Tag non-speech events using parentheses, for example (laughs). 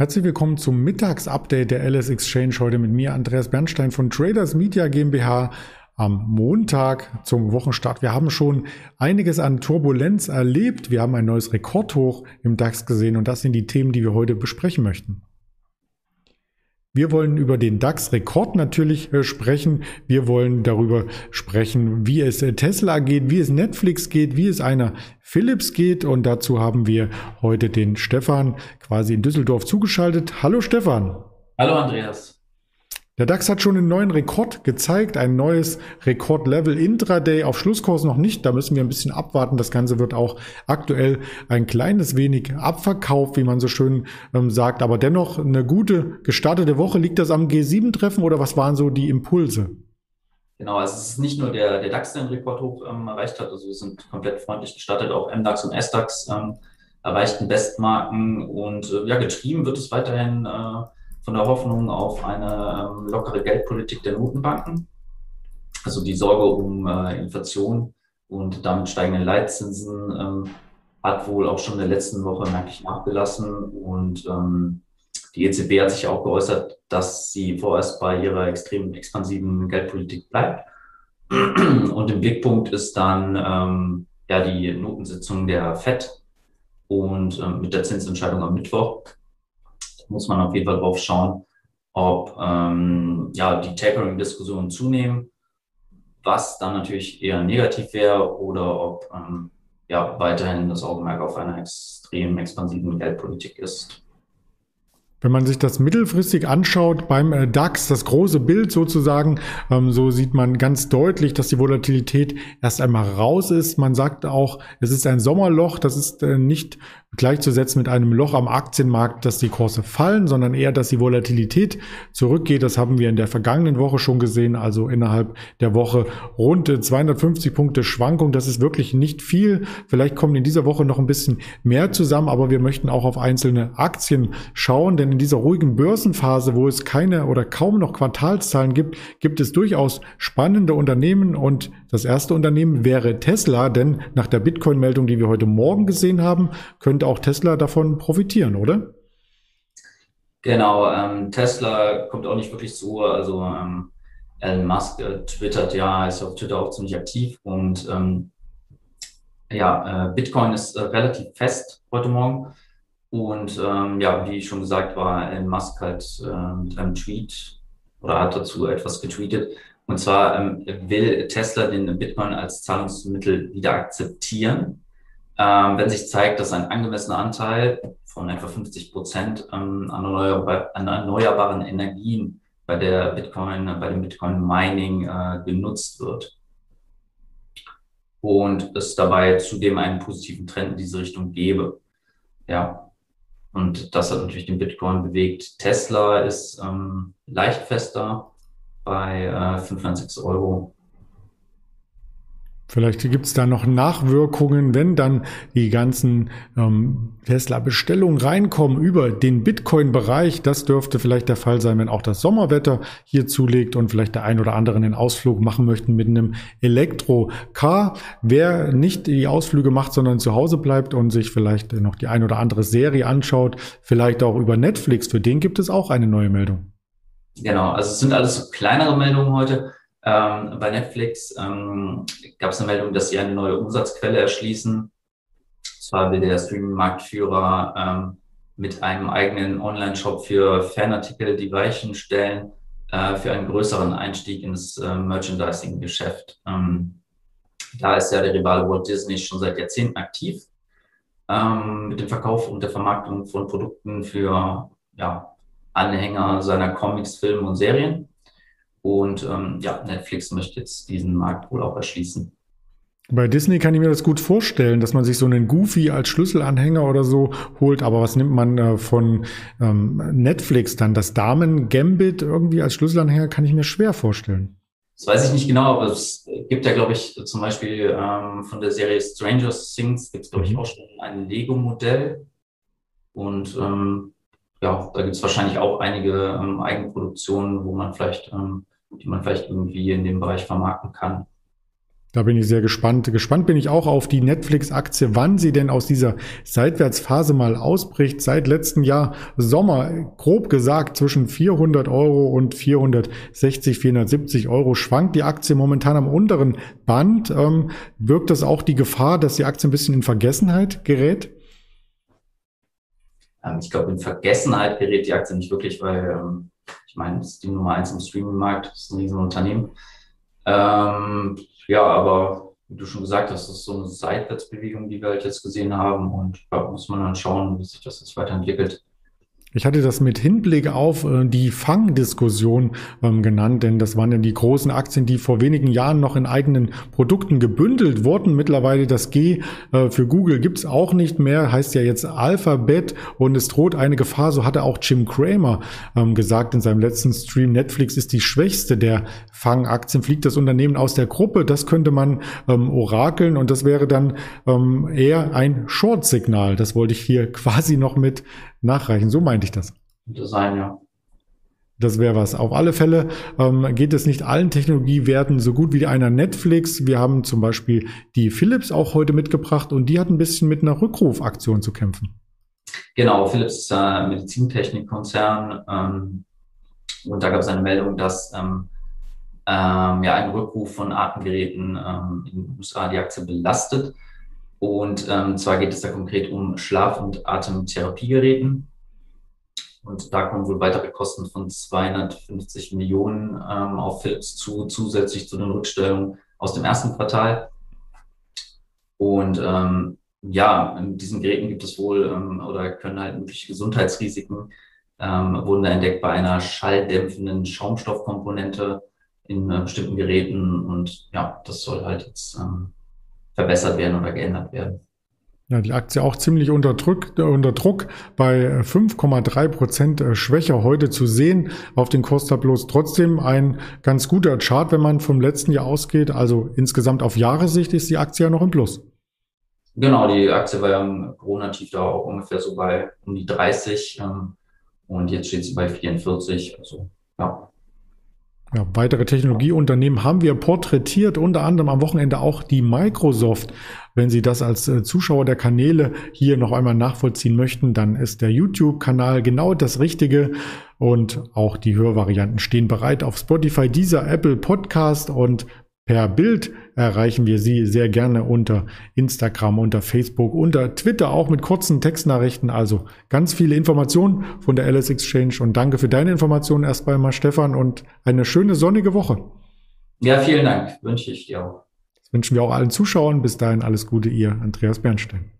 Herzlich willkommen zum Mittagsupdate der LS Exchange. Heute mit mir Andreas Bernstein von Traders Media GmbH am Montag zum Wochenstart. Wir haben schon einiges an Turbulenz erlebt. Wir haben ein neues Rekordhoch im DAX gesehen und das sind die Themen, die wir heute besprechen möchten. Wir wollen über den DAX-Rekord natürlich äh, sprechen. Wir wollen darüber sprechen, wie es äh, Tesla geht, wie es Netflix geht, wie es einer Philips geht. Und dazu haben wir heute den Stefan quasi in Düsseldorf zugeschaltet. Hallo Stefan. Hallo Andreas. Der DAX hat schon einen neuen Rekord gezeigt, ein neues Rekordlevel Intraday auf Schlusskurs noch nicht. Da müssen wir ein bisschen abwarten. Das Ganze wird auch aktuell ein kleines wenig abverkauft, wie man so schön ähm, sagt. Aber dennoch eine gute gestartete Woche. Liegt das am G7-Treffen oder was waren so die Impulse? Genau, also es ist nicht nur der, der DAX, der den Rekordhoch ähm, erreicht hat. Also wir sind komplett freundlich gestartet. Auch MDAX und SDAX ähm, erreichten Bestmarken und äh, ja, getrieben wird es weiterhin äh, von der Hoffnung auf eine ähm, lockere Geldpolitik der Notenbanken. Also die Sorge um äh, Inflation und damit steigende Leitzinsen ähm, hat wohl auch schon in der letzten Woche merklich nachgelassen. Und ähm, die EZB hat sich auch geäußert, dass sie vorerst bei ihrer extrem expansiven Geldpolitik bleibt. Und im Blickpunkt ist dann ähm, ja die Notensitzung der FED und ähm, mit der Zinsentscheidung am Mittwoch muss man auf jeden Fall drauf schauen, ob ähm, ja, die Tapering-Diskussionen zunehmen, was dann natürlich eher negativ wäre oder ob ähm, ja, weiterhin das Augenmerk auf einer extrem expansiven Geldpolitik ist. Wenn man sich das mittelfristig anschaut beim äh, DAX, das große Bild sozusagen, ähm, so sieht man ganz deutlich, dass die Volatilität erst einmal raus ist. Man sagt auch, es ist ein Sommerloch, das ist äh, nicht gleichzusetzen mit einem Loch am Aktienmarkt, dass die Kurse fallen, sondern eher, dass die Volatilität zurückgeht. Das haben wir in der vergangenen Woche schon gesehen, also innerhalb der Woche rund 250 Punkte Schwankung. Das ist wirklich nicht viel. Vielleicht kommen in dieser Woche noch ein bisschen mehr zusammen, aber wir möchten auch auf einzelne Aktien schauen, denn in dieser ruhigen Börsenphase, wo es keine oder kaum noch Quartalszahlen gibt, gibt es durchaus spannende Unternehmen und das erste Unternehmen wäre Tesla, denn nach der Bitcoin-Meldung, die wir heute Morgen gesehen haben, könnte könnte auch Tesla davon profitieren, oder? Genau, ähm, Tesla kommt auch nicht wirklich zu. Also ähm, Elon Musk äh, twittert ja, ist auf Twitter auch ziemlich aktiv und ähm, ja, äh, Bitcoin ist äh, relativ fest heute Morgen. Und ähm, ja, wie schon gesagt, war Elon Musk halt äh, mit einem Tweet oder hat dazu etwas getweetet. Und zwar ähm, will Tesla den Bitcoin als Zahlungsmittel wieder akzeptieren ähm, wenn sich zeigt, dass ein angemessener Anteil von etwa 50 Prozent ähm, an, erneuerbar, an, erneuerbaren Energien bei der Bitcoin, bei dem Bitcoin Mining äh, genutzt wird. Und es dabei zudem einen positiven Trend in diese Richtung gäbe. Ja. Und das hat natürlich den Bitcoin bewegt. Tesla ist ähm, leicht fester bei äh, 95 Euro Vielleicht gibt es da noch Nachwirkungen, wenn dann die ganzen ähm, Tesla-Bestellungen reinkommen über den Bitcoin-Bereich. Das dürfte vielleicht der Fall sein, wenn auch das Sommerwetter hier zulegt und vielleicht der ein oder andere einen Ausflug machen möchten mit einem Elektro-Car. Wer nicht die Ausflüge macht, sondern zu Hause bleibt und sich vielleicht noch die ein oder andere Serie anschaut, vielleicht auch über Netflix, für den gibt es auch eine neue Meldung. Genau, also es sind alles kleinere Meldungen heute. Ähm, bei Netflix ähm, gab es eine Meldung, dass sie eine neue Umsatzquelle erschließen. Zwar will der Streaming-Marktführer ähm, mit einem eigenen Online-Shop für Fanartikel die Weichen stellen äh, für einen größeren Einstieg ins äh, Merchandising-Geschäft. Ähm, da ist ja der Rivale Walt Disney schon seit Jahrzehnten aktiv ähm, mit dem Verkauf und der Vermarktung von Produkten für ja, Anhänger seiner Comics, Filme und Serien. Und ähm, ja, Netflix möchte jetzt diesen Markt wohl auch erschließen. Bei Disney kann ich mir das gut vorstellen, dass man sich so einen Goofy als Schlüsselanhänger oder so holt. Aber was nimmt man äh, von ähm, Netflix dann? Das Damen Gambit irgendwie als Schlüsselanhänger kann ich mir schwer vorstellen. Das weiß ich nicht genau, aber es gibt ja, glaube ich, zum Beispiel ähm, von der Serie Stranger Things gibt es, glaube ich, mhm. auch schon ein Lego-Modell. Und ähm, ja, da gibt es wahrscheinlich auch einige ähm, Eigenproduktionen, wo man vielleicht ähm, die man vielleicht irgendwie in dem Bereich vermarkten kann. Da bin ich sehr gespannt. Gespannt bin ich auch auf die Netflix-Aktie, wann sie denn aus dieser Seitwärtsphase mal ausbricht. Seit letztem Jahr Sommer, grob gesagt, zwischen 400 Euro und 460, 470 Euro schwankt die Aktie momentan am unteren Band. Ähm, wirkt das auch die Gefahr, dass die Aktie ein bisschen in Vergessenheit gerät? Ähm, ich glaube, in Vergessenheit gerät die Aktie nicht wirklich, weil ähm, ich meine, es ist die Nummer eins im Streaming-Markt, das ist ein Riesenunternehmen. Ähm, ja, aber wie du schon gesagt hast, das ist so eine Seitwärtsbewegung, die wir halt jetzt gesehen haben und da muss man dann schauen, wie sich das jetzt weiterentwickelt. Ich hatte das mit Hinblick auf äh, die Fangdiskussion ähm, genannt, denn das waren ja die großen Aktien, die vor wenigen Jahren noch in eigenen Produkten gebündelt wurden. Mittlerweile das G äh, für Google gibt's auch nicht mehr, heißt ja jetzt Alphabet und es droht eine Gefahr, so hatte auch Jim Cramer ähm, gesagt in seinem letzten Stream. Netflix ist die schwächste der Fangaktien, fliegt das Unternehmen aus der Gruppe. Das könnte man ähm, orakeln und das wäre dann ähm, eher ein Short-Signal. Das wollte ich hier (laughs) quasi noch mit nachreichen. So meinte ich das. Design, ja. Das wäre was. Auf alle Fälle ähm, geht es nicht allen Technologiewerten so gut wie einer Netflix. Wir haben zum Beispiel die Philips auch heute mitgebracht und die hat ein bisschen mit einer Rückrufaktion zu kämpfen. Genau, Philips ist ein Medizintechnikkonzern ähm, und da gab es eine Meldung, dass ähm, ähm, ja ein Rückruf von Atemgeräten ähm, in den USA die Aktie belastet. Und ähm, zwar geht es da konkret um Schlaf- und Atemtherapiegeräten. Und da kommen wohl weitere Kosten von 250 Millionen ähm, auf Philips zu, zusätzlich zu den Rückstellungen aus dem ersten Quartal. Und ähm, ja, in diesen Geräten gibt es wohl ähm, oder können halt mögliche Gesundheitsrisiken ähm, wurden da entdeckt bei einer schalldämpfenden Schaumstoffkomponente in äh, bestimmten Geräten. Und ja, das soll halt jetzt ähm, verbessert werden oder geändert werden. Ja, die Aktie auch ziemlich unter Druck, unter Druck bei 5,3 Prozent äh, schwächer heute zu sehen auf den Kurs-Tableaus. Trotzdem ein ganz guter Chart, wenn man vom letzten Jahr ausgeht. Also insgesamt auf Jahressicht ist die Aktie ja noch im Plus. Genau, die Aktie war ja im Corona-Tief da auch ungefähr so bei um die 30 ähm, und jetzt steht sie bei 44. Also ja, ja, weitere Technologieunternehmen haben wir porträtiert, unter anderem am Wochenende auch die Microsoft. Wenn Sie das als äh, Zuschauer der Kanäle hier noch einmal nachvollziehen möchten, dann ist der YouTube-Kanal genau das Richtige. Und auch die Hörvarianten stehen bereit auf Spotify, dieser Apple Podcast und Per Bild erreichen wir Sie sehr gerne unter Instagram, unter Facebook, unter Twitter, auch mit kurzen Textnachrichten. Also ganz viele Informationen von der Alice Exchange. Und danke für deine Informationen erst einmal, Stefan, und eine schöne sonnige Woche. Ja, vielen Dank. Wünsche ich dir auch. Das wünschen wir auch allen Zuschauern. Bis dahin alles Gute, ihr Andreas Bernstein.